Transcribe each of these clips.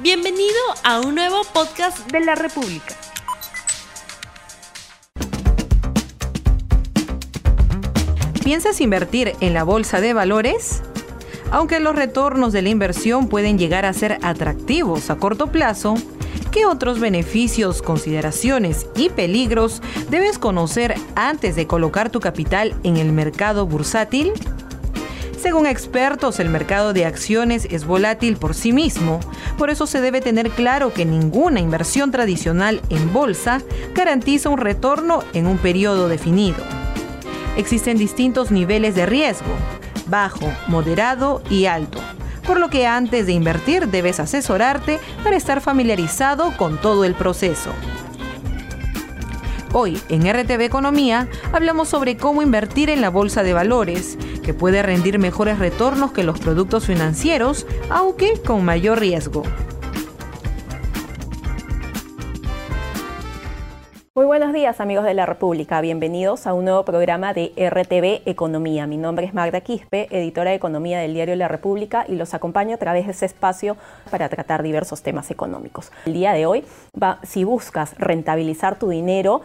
Bienvenido a un nuevo podcast de la República. ¿Piensas invertir en la bolsa de valores? Aunque los retornos de la inversión pueden llegar a ser atractivos a corto plazo, ¿qué otros beneficios, consideraciones y peligros debes conocer antes de colocar tu capital en el mercado bursátil? Según expertos, el mercado de acciones es volátil por sí mismo, por eso se debe tener claro que ninguna inversión tradicional en bolsa garantiza un retorno en un periodo definido. Existen distintos niveles de riesgo, bajo, moderado y alto, por lo que antes de invertir debes asesorarte para estar familiarizado con todo el proceso. Hoy en RTV Economía hablamos sobre cómo invertir en la bolsa de valores, que puede rendir mejores retornos que los productos financieros, aunque con mayor riesgo. Muy buenos días amigos de la República, bienvenidos a un nuevo programa de RTV Economía. Mi nombre es Magda Quispe, editora de Economía del diario La República y los acompaño a través de ese espacio para tratar diversos temas económicos. El día de hoy, si buscas rentabilizar tu dinero,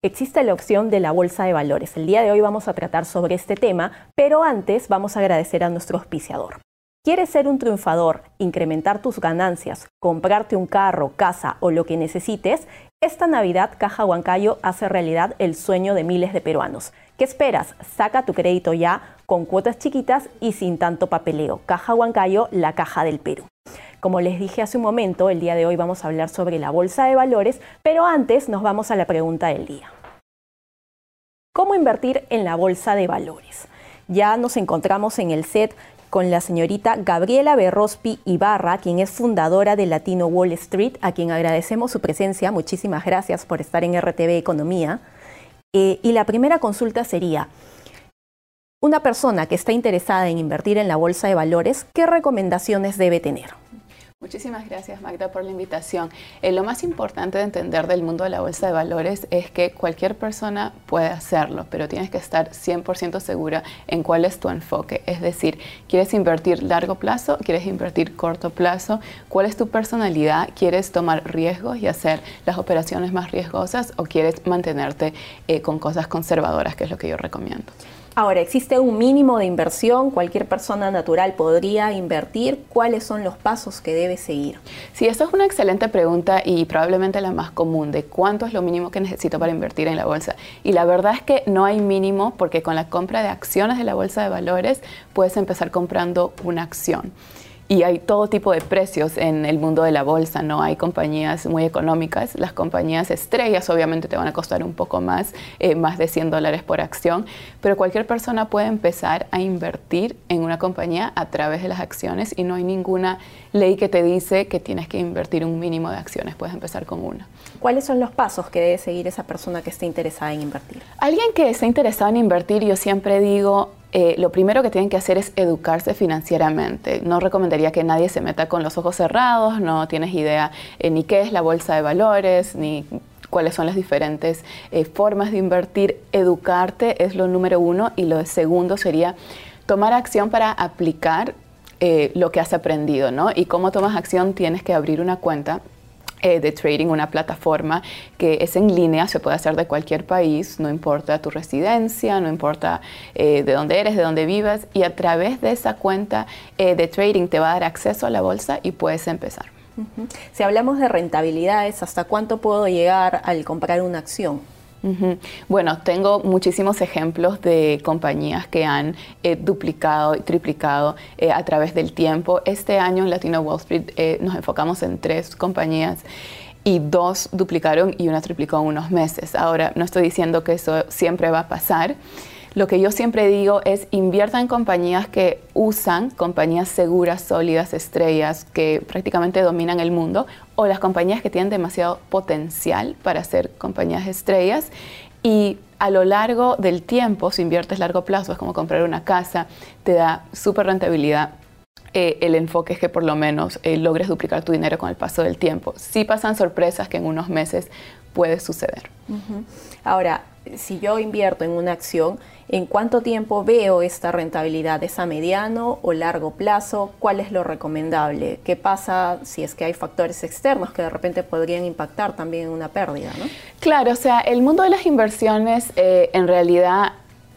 existe la opción de la bolsa de valores. El día de hoy vamos a tratar sobre este tema, pero antes vamos a agradecer a nuestro auspiciador. ¿Quieres ser un triunfador, incrementar tus ganancias, comprarte un carro, casa o lo que necesites? Esta Navidad Caja Huancayo hace realidad el sueño de miles de peruanos. ¿Qué esperas? Saca tu crédito ya con cuotas chiquitas y sin tanto papeleo. Caja Huancayo, la caja del Perú. Como les dije hace un momento, el día de hoy vamos a hablar sobre la bolsa de valores, pero antes nos vamos a la pregunta del día. ¿Cómo invertir en la bolsa de valores? Ya nos encontramos en el set con la señorita Gabriela Berrospi Ibarra, quien es fundadora de Latino Wall Street, a quien agradecemos su presencia. Muchísimas gracias por estar en RTV Economía. Eh, y la primera consulta sería, una persona que está interesada en invertir en la bolsa de valores, ¿qué recomendaciones debe tener? Muchísimas gracias Magda por la invitación. Eh, lo más importante de entender del mundo de la bolsa de valores es que cualquier persona puede hacerlo, pero tienes que estar 100% segura en cuál es tu enfoque. Es decir, ¿quieres invertir largo plazo? ¿Quieres invertir corto plazo? ¿Cuál es tu personalidad? ¿Quieres tomar riesgos y hacer las operaciones más riesgosas o quieres mantenerte eh, con cosas conservadoras, que es lo que yo recomiendo? Ahora, ¿existe un mínimo de inversión? ¿Cualquier persona natural podría invertir? ¿Cuáles son los pasos que debe seguir? Sí, esa es una excelente pregunta y probablemente la más común de cuánto es lo mínimo que necesito para invertir en la bolsa. Y la verdad es que no hay mínimo porque con la compra de acciones de la bolsa de valores puedes empezar comprando una acción y hay todo tipo de precios en el mundo de la bolsa, ¿no? Hay compañías muy económicas, las compañías estrellas obviamente te van a costar un poco más, eh, más de 100 dólares por acción, pero cualquier persona puede empezar a invertir en una compañía a través de las acciones y no hay ninguna ley que te dice que tienes que invertir un mínimo de acciones, puedes empezar con una. ¿Cuáles son los pasos que debe seguir esa persona que esté interesada en invertir? Alguien que esté interesado en invertir, yo siempre digo, eh, lo primero que tienen que hacer es educarse financieramente. No recomendaría que nadie se meta con los ojos cerrados, no tienes idea eh, ni qué es la bolsa de valores, ni cuáles son las diferentes eh, formas de invertir. Educarte es lo número uno y lo segundo sería tomar acción para aplicar lo que has aprendido, ¿no? Y cómo tomas acción tienes que abrir una cuenta eh, de trading, una plataforma que es en línea, se puede hacer de cualquier país, no importa tu residencia, no importa eh, de dónde eres, de dónde vivas, y a través de esa cuenta eh, de trading te va a dar acceso a la bolsa y puedes empezar. Si hablamos de rentabilidades, ¿hasta cuánto puedo llegar al comprar una acción? Bueno, tengo muchísimos ejemplos de compañías que han eh, duplicado y triplicado eh, a través del tiempo. Este año en Latino Wall Street eh, nos enfocamos en tres compañías y dos duplicaron y una triplicó en unos meses. Ahora, no estoy diciendo que eso siempre va a pasar. Lo que yo siempre digo es invierta en compañías que usan, compañías seguras, sólidas, estrellas, que prácticamente dominan el mundo, o las compañías que tienen demasiado potencial para ser compañías estrellas. Y a lo largo del tiempo, si inviertes largo plazo, es como comprar una casa, te da súper rentabilidad eh, el enfoque es que por lo menos eh, logres duplicar tu dinero con el paso del tiempo. Sí pasan sorpresas que en unos meses puede suceder. Ahora, si yo invierto en una acción, ¿en cuánto tiempo veo esta rentabilidad? ¿Es a mediano o largo plazo? ¿Cuál es lo recomendable? ¿Qué pasa si es que hay factores externos que de repente podrían impactar también en una pérdida? Claro, o sea, el mundo de las inversiones, eh, en realidad,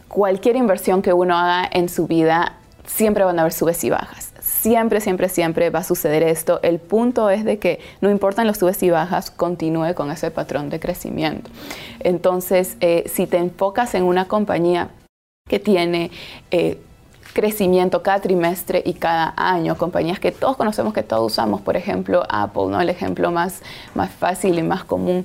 cualquier inversión que uno haga en su vida, siempre van a haber subes y bajas siempre, siempre, siempre va a suceder esto. El punto es de que no importan los subes y bajas, continúe con ese patrón de crecimiento. Entonces, eh, si te enfocas en una compañía que tiene... Eh, crecimiento cada trimestre y cada año, compañías que todos conocemos, que todos usamos, por ejemplo, Apple, ¿no? el ejemplo más, más fácil y más común.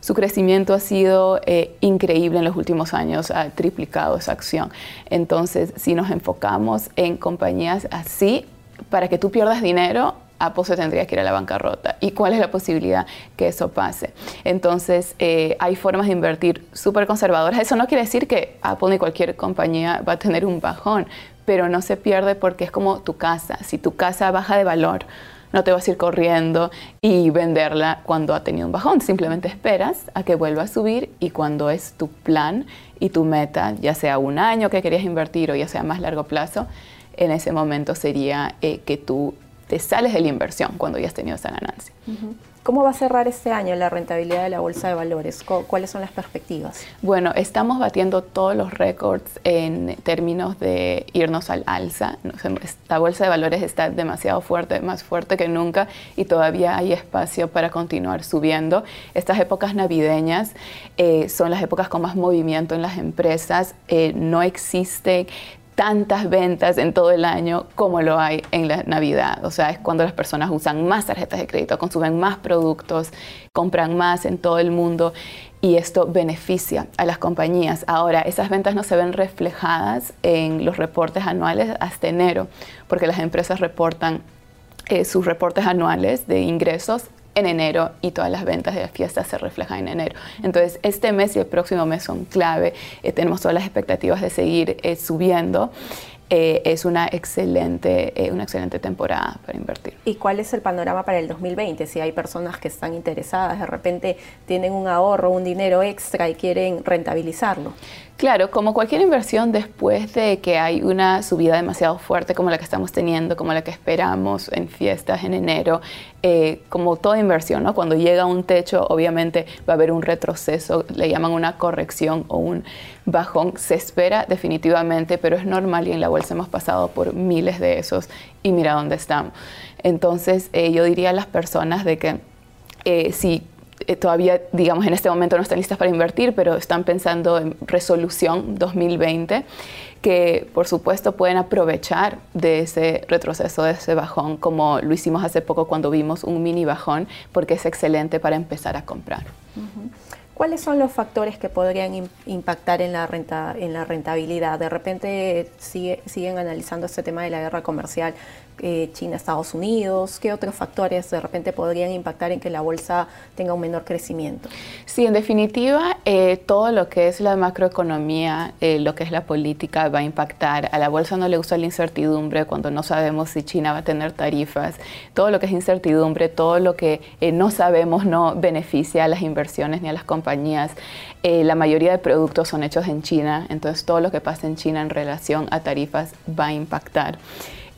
Su crecimiento ha sido eh, increíble en los últimos años, ha triplicado esa acción. Entonces, si nos enfocamos en compañías así, para que tú pierdas dinero, Apple se tendría que ir a la bancarrota. ¿Y cuál es la posibilidad que eso pase? Entonces, eh, hay formas de invertir súper conservadoras. Eso no quiere decir que Apple ni cualquier compañía va a tener un bajón, pero no se pierde porque es como tu casa. Si tu casa baja de valor, no te vas a ir corriendo y venderla cuando ha tenido un bajón. Simplemente esperas a que vuelva a subir y cuando es tu plan y tu meta, ya sea un año que querías invertir o ya sea más largo plazo, en ese momento sería eh, que tú te sales de la inversión cuando ya has tenido esa ganancia. ¿Cómo va a cerrar este año la rentabilidad de la bolsa de valores? ¿Cuáles son las perspectivas? Bueno, estamos batiendo todos los récords en términos de irnos al alza. La bolsa de valores está demasiado fuerte, más fuerte que nunca y todavía hay espacio para continuar subiendo. Estas épocas navideñas eh, son las épocas con más movimiento en las empresas. Eh, no existe tantas ventas en todo el año como lo hay en la Navidad. O sea, es cuando las personas usan más tarjetas de crédito, consumen más productos, compran más en todo el mundo y esto beneficia a las compañías. Ahora, esas ventas no se ven reflejadas en los reportes anuales hasta enero, porque las empresas reportan eh, sus reportes anuales de ingresos en enero y todas las ventas de las fiestas se reflejan en enero. Entonces, este mes y el próximo mes son clave. Eh, tenemos todas las expectativas de seguir eh, subiendo. Eh, es una excelente, una excelente temporada para invertir. ¿Y cuál es el panorama para el 2020? Si hay personas que están interesadas, de repente tienen un ahorro, un dinero extra y quieren rentabilizarlo. Claro, como cualquier inversión, después de que hay una subida demasiado fuerte como la que estamos teniendo, como la que esperamos en fiestas en enero, eh, como toda inversión, ¿no? cuando llega un techo, obviamente va a haber un retroceso, le llaman una corrección o un bajón. Se espera definitivamente, pero es normal y en la bolsa hemos pasado por miles de esos y mira dónde estamos. Entonces, eh, yo diría a las personas de que eh, si eh, todavía, digamos, en este momento no están listas para invertir, pero están pensando en resolución 2020, que por supuesto pueden aprovechar de ese retroceso, de ese bajón, como lo hicimos hace poco cuando vimos un mini bajón, porque es excelente para empezar a comprar. ¿Cuáles son los factores que podrían impactar en la, renta, en la rentabilidad? De repente siguen analizando este tema de la guerra comercial eh, China, Estados Unidos? ¿Qué otros factores de repente podrían impactar en que la bolsa tenga un menor crecimiento? Sí, en definitiva, eh, todo lo que es la macroeconomía, eh, lo que es la política va a impactar. A la bolsa no le gusta la incertidumbre cuando no sabemos si China va a tener tarifas. Todo lo que es incertidumbre, todo lo que no sabemos no beneficia a las inversiones ni a las compañías. la mayoría de productos son hechos en China, entonces todo lo que pasa en China en relación a tarifas va a impactar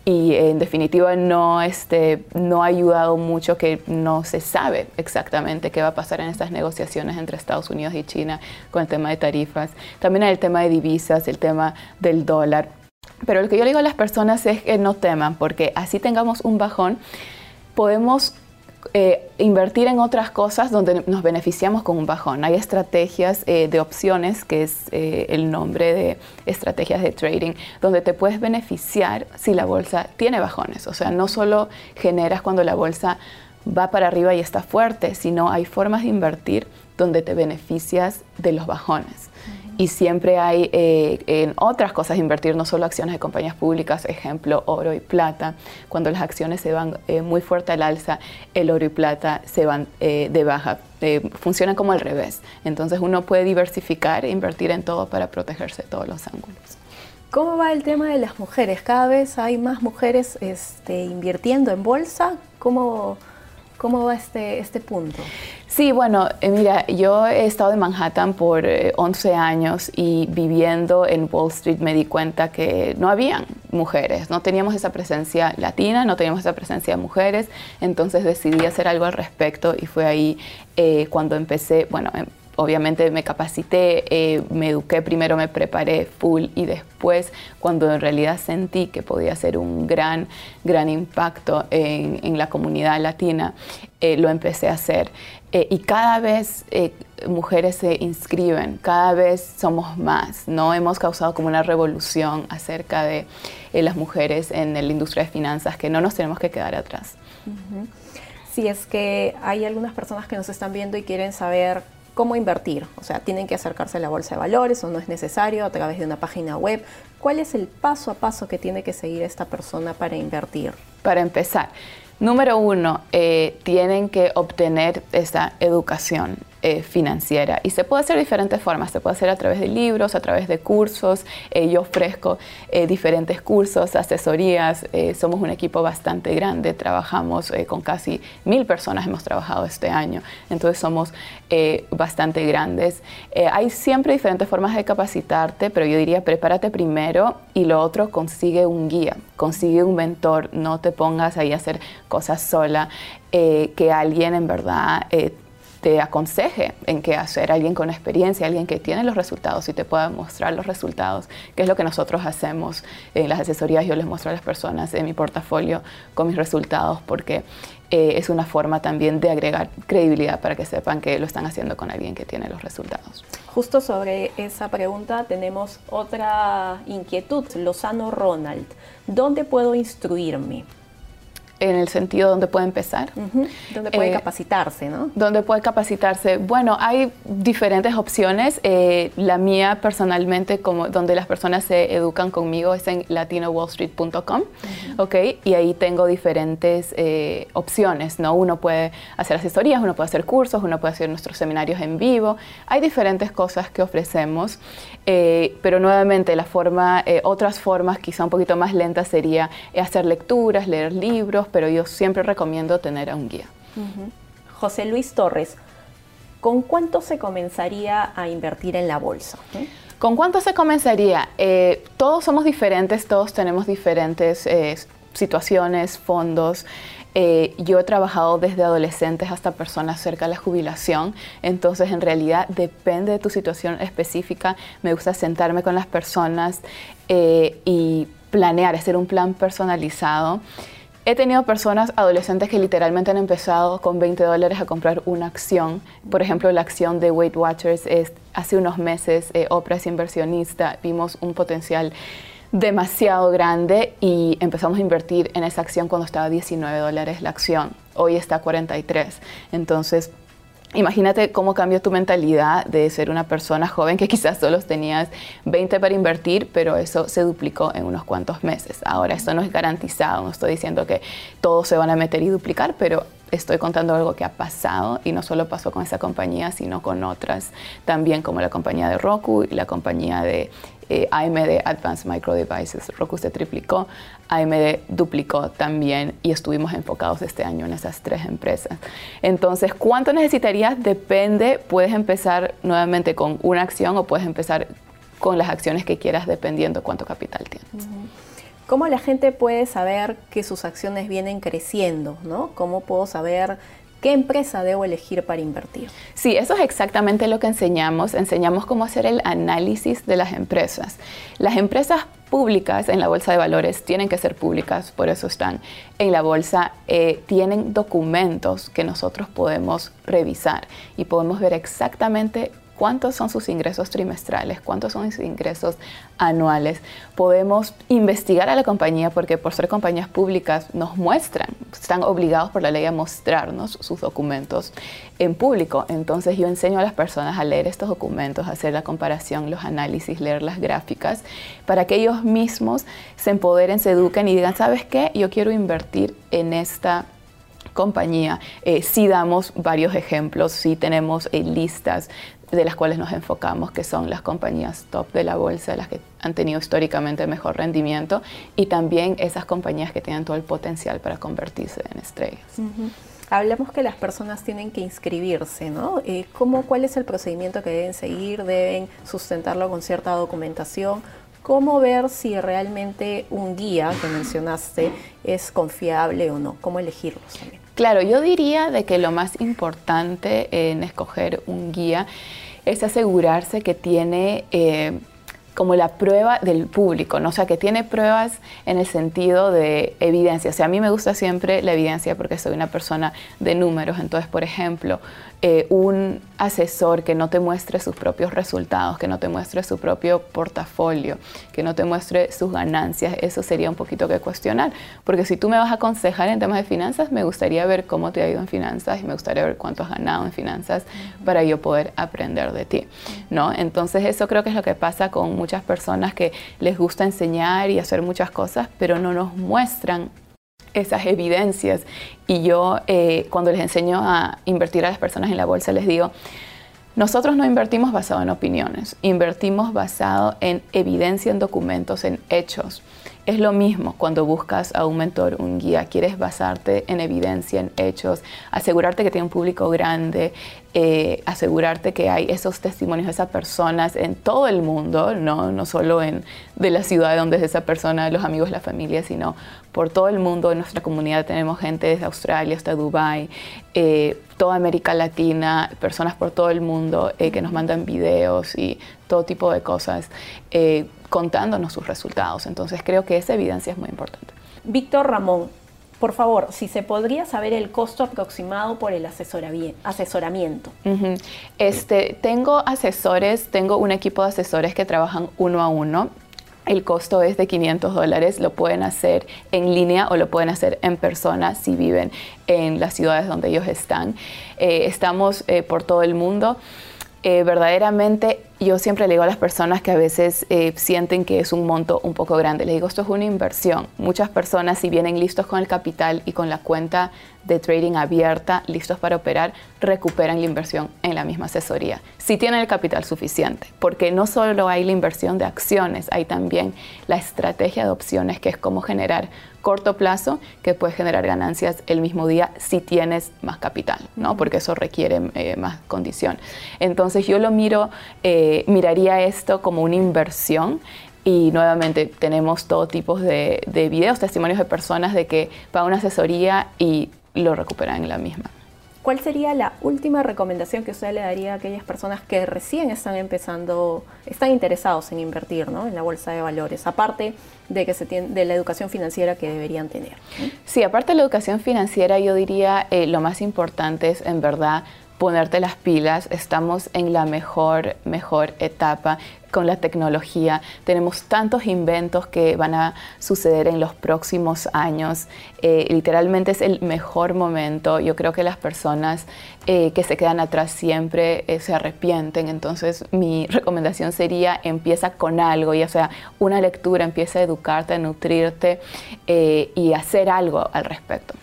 y en definitiva no, este, no ha ayudado mucho que no se sabe exactamente qué va a pasar en estas negociaciones entre Estados Unidos y China con el tema de tarifas. También el tema de divisas, el tema del dólar. Pero lo que yo le digo a las personas es que no teman, porque así tengamos un bajón, podemos eh, invertir en otras cosas donde nos beneficiamos con un bajón. Hay estrategias eh, de opciones, que es eh, el nombre de estrategias de trading, donde te puedes beneficiar si la bolsa tiene bajones. O sea, no solo generas cuando la bolsa va para arriba y está fuerte, sino hay formas de invertir donde te beneficias de los bajones y siempre hay eh, en otras cosas invertir, no solo acciones de compañías públicas, ejemplo, oro y plata. Cuando las acciones se van eh, muy fuerte al alza, el oro y plata se van eh, de baja. funcionan como al revés. Entonces uno puede diversificar e invertir en todo para protegerse de todos los ángulos. ¿Cómo va el tema de las mujeres? Cada vez hay más mujeres este, invirtiendo en bolsa. ¿Cómo, ¿Cómo va este, este punto? Sí, bueno, eh, mira, yo he estado en Manhattan por 11 eh, años y viviendo en Wall Street me di cuenta que no habían mujeres, no teníamos esa presencia latina, no teníamos esa presencia de mujeres, entonces decidí hacer algo al respecto y fue ahí eh, cuando empecé, bueno, em, obviamente me capacité, eh, me eduqué, primero me preparé full y después cuando en realidad sentí que podía hacer un gran, gran impacto en, la comunidad latina, eh, lo empecé a hacer. Eh, y cada vez mujeres se inscriben, cada vez somos más, ¿no? Hemos causado como una revolución acerca de las mujeres en la industria de finanzas que no nos tenemos que quedar atrás. Si es que hay algunas personas que nos están viendo y quieren saber cómo invertir. O sea, tienen que acercarse a la bolsa de valores o no es necesario a través de una página web. ¿Cuál es el paso a paso que tiene que seguir esta persona para invertir? Para empezar, número uno, eh, tienen que obtener esa educación. Eh, financiera. Y se puede hacer de diferentes formas, se puede hacer a través de libros, a través de cursos. Eh, yo ofrezco eh, diferentes cursos, asesorías. somos un equipo bastante grande, trabajamos con casi mil personas, hemos trabajado este año. Entonces somos bastante grandes. hay siempre diferentes formas de capacitarte, pero yo diría prepárate primero y lo otro consigue un guía, consigue un mentor, no te pongas ahí a hacer cosas sola, que alguien en verdad te aconseje en qué hacer, alguien con experiencia, alguien que tiene los resultados y te pueda mostrar los resultados, que es lo que nosotros hacemos en las asesorías. Yo les muestro a las personas en mi portafolio con mis resultados porque eh, es una forma también de agregar credibilidad para que sepan que lo están haciendo con alguien que tiene los resultados. Justo sobre esa pregunta tenemos otra inquietud. Lozano Ronald, ¿dónde puedo instruirme? En el sentido donde puede empezar. Donde puede eh, capacitarse, ¿no? Donde puede capacitarse. Bueno, hay diferentes opciones. Eh, la mía personalmente, como donde las personas se educan conmigo, es en latinowallstreet.com, ¿ok? Y ahí tengo diferentes eh, opciones, ¿no? Uno puede hacer asesorías, uno puede hacer cursos, uno puede hacer nuestros seminarios en vivo. Hay diferentes cosas que ofrecemos, pero nuevamente la forma, otras formas quizá un poquito más lentas sería hacer lecturas, leer libros, pero yo siempre recomiendo tener a un guía. José Luis Torres, ¿con cuánto se comenzaría a invertir en la bolsa? ¿Con cuánto se comenzaría? Eh, todos somos diferentes, todos tenemos diferentes eh, situaciones, fondos. Eh, yo he trabajado desde adolescentes hasta personas cerca de la jubilación, entonces en realidad depende de tu situación específica. Me gusta sentarme con las personas y planear, hacer un plan personalizado. He tenido personas, adolescentes, que literalmente han empezado con 20 dólares a comprar una acción. Por ejemplo, la acción de Weight Watchers es, hace unos meses, eh, Oprah es inversionista, vimos un potencial demasiado grande y empezamos a invertir en esa acción cuando estaba 19 dólares la acción. Hoy está 43. Entonces, Imagínate cómo cambió tu mentalidad de ser una persona joven que quizás solo tenías 20 para invertir, pero eso se duplicó en unos cuantos meses. Ahora, esto no es garantizado, no estoy diciendo que todos se van a meter y duplicar, pero estoy contando algo que ha pasado y no solo pasó con esa compañía, sino con otras también, como la compañía de Roku y la compañía de eh, AMD Advanced Micro Devices. Roku se triplicó, AMD duplicó también y estuvimos enfocados este año en esas tres empresas. Entonces, ¿cuánto necesitarías? Depende, puedes empezar nuevamente con una acción o puedes empezar con las acciones que quieras dependiendo cuánto capital tienes. ¿Cómo la gente puede saber que sus acciones vienen creciendo? ¿no? ¿Cómo puedo saber ¿Qué empresa debo elegir para invertir? Sí, eso es exactamente lo que enseñamos. Enseñamos cómo hacer el análisis de las empresas. Las empresas públicas en la bolsa de valores tienen que ser públicas, por eso están en la bolsa, eh, tienen documentos que nosotros podemos revisar y podemos ver exactamente cuántos son sus ingresos trimestrales, cuántos son sus ingresos anuales. Podemos investigar a la compañía porque por ser compañías públicas nos muestran, están obligados por la ley a mostrarnos sus documentos en público. Entonces yo enseño a las personas a leer estos documentos, a hacer la comparación, los análisis, leer las gráficas, para que ellos mismos se empoderen, se eduquen y digan, ¿sabes qué? Yo quiero invertir en esta compañía. Eh, sí damos varios ejemplos, sí tenemos eh, listas de las cuales nos enfocamos, que son las compañías top de la bolsa, las que han tenido históricamente mejor rendimiento, y también esas compañías que tienen todo el potencial para convertirse en estrellas. hablamos que las personas tienen que inscribirse, ¿no? Eh, ¿cómo, ¿Cuál es el procedimiento que deben seguir? ¿Deben sustentarlo con cierta documentación? ¿Cómo ver si realmente un guía que mencionaste es confiable o no? ¿Cómo elegirlos también? Claro, yo diría de que lo más importante en escoger un guía es asegurarse que tiene... Eh, como la prueba del público, ¿no? o sea, que tiene pruebas en el sentido de evidencia. O sea, a mí me gusta siempre la evidencia porque soy una persona de números. Entonces, por ejemplo, eh, un asesor que no te muestre sus propios resultados, que no te muestre su propio portafolio, que no te muestre sus ganancias, eso sería un poquito que cuestionar. Porque si tú me vas a aconsejar en temas de finanzas, me gustaría ver cómo te ha ido en finanzas y me gustaría ver cuánto has ganado en finanzas para yo poder aprender de ti. ¿no? Entonces eso creo que es lo que pasa con muchas personas que les gusta enseñar y hacer muchas cosas, pero no nos muestran esas evidencias. Y yo eh, cuando les enseño a invertir a las personas en la bolsa, les digo, nosotros no invertimos basado en opiniones, invertimos basado en evidencia, en documentos, en hechos. Es lo mismo cuando buscas a un mentor, un guía, quieres basarte en evidencia, en hechos, asegurarte que tiene un público grande, eh, asegurarte que hay esos testimonios de esas personas en todo el mundo, no, no solo en, de la ciudad donde es esa persona, los amigos, la familia, sino por todo el mundo. En nuestra comunidad tenemos gente desde Australia hasta Dubái, eh, toda América Latina, personas por todo el mundo eh, que nos mandan videos y todo tipo de cosas contándonos sus resultados. Entonces creo que esa evidencia es muy importante. Víctor Ramón, por favor, si se podría saber el costo aproximado por el asesoramiento. este, tengo asesores, tengo un equipo de asesores que trabajan uno a uno. El costo es de 500 dólares, lo pueden hacer en línea o lo pueden hacer en persona si viven en las ciudades donde ellos están. Eh, estamos eh, por todo el mundo. Eh, verdaderamente yo siempre le digo a las personas que a veces eh, sienten que es un monto un poco grande, les digo, esto es una inversión. Muchas personas si vienen listos con el capital y con la cuenta de trading abierta, listos para operar, recuperan la inversión en la misma asesoría. Si tienen el capital suficiente, porque no solo hay la inversión de acciones, hay también la estrategia de opciones, que es cómo generar corto plazo, que puedes generar ganancias el mismo día si tienes más capital, ¿no? porque eso requiere eh, más condición. Entonces yo lo miro, eh, miraría esto como una inversión y nuevamente tenemos todo tipo de, de videos, testimonios de personas de que pagan una asesoría y lo recuperan en la misma. ¿Cuál sería la última recomendación que usted le daría a aquellas personas que recién están empezando, están interesados en invertir ¿no? en la bolsa de valores, aparte de, que se tiene, de la educación financiera que deberían tener? Sí, aparte de la educación financiera, yo diría eh, lo más importante es en verdad ponerte las pilas, estamos en la mejor, mejor etapa con la tecnología. Tenemos tantos inventos que van a suceder en los próximos años. Eh, literalmente es el mejor momento. Yo creo que las personas eh, que se quedan atrás siempre eh, se arrepienten. Entonces mi recomendación sería empieza con algo, ya sea una lectura, empieza a educarte, a nutrirte y hacer algo al respecto.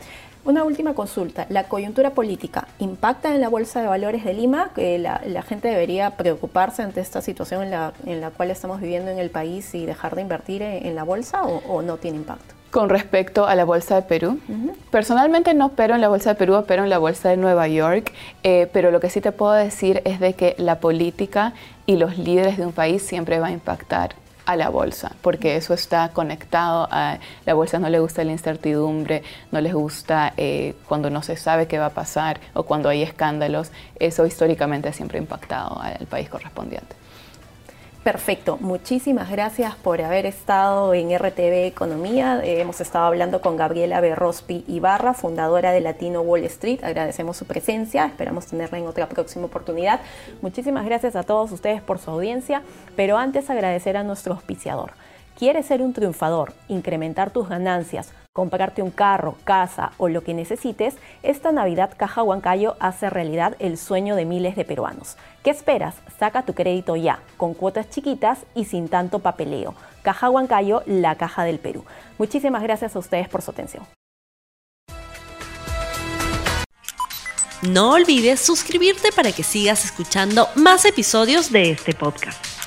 Una última consulta. ¿La coyuntura política impacta en la Bolsa de Valores de Lima? ¿Que la, gente debería preocuparse ante esta situación en la, en la, cual estamos viviendo en el país y dejar de invertir en, la bolsa o, no tiene impacto? Con respecto a la Bolsa de Perú, personalmente no pero en la Bolsa de Perú, pero en la Bolsa de Nueva York, eh, pero lo que sí te puedo decir es de que la política y los líderes de un país siempre va a impactar a la bolsa, porque eso está conectado a la bolsa no le gusta la incertidumbre, no les gusta eh, cuando no se sabe qué va a pasar o cuando hay escándalos, eso históricamente siempre ha impactado al país correspondiente. Perfecto, muchísimas gracias por haber estado en RTV Economía. Eh, hemos estado hablando con Gabriela Berrospi Ibarra, fundadora de Latino Wall Street. Agradecemos su presencia, esperamos tenerla en otra próxima oportunidad. Muchísimas gracias a todos ustedes por su audiencia, pero antes agradecer a nuestro auspiciador. ¿Quieres ser un triunfador, incrementar tus ganancias, comprarte un carro, casa o lo que necesites? Esta Navidad Caja Huancayo hace realidad el sueño de miles de peruanos. ¿Qué esperas? Saca tu crédito ya, con cuotas chiquitas y sin tanto papeleo. Caja Huancayo, la caja del Perú. Muchísimas gracias a ustedes por su atención. No olvides suscribirte para que sigas escuchando más episodios de este podcast.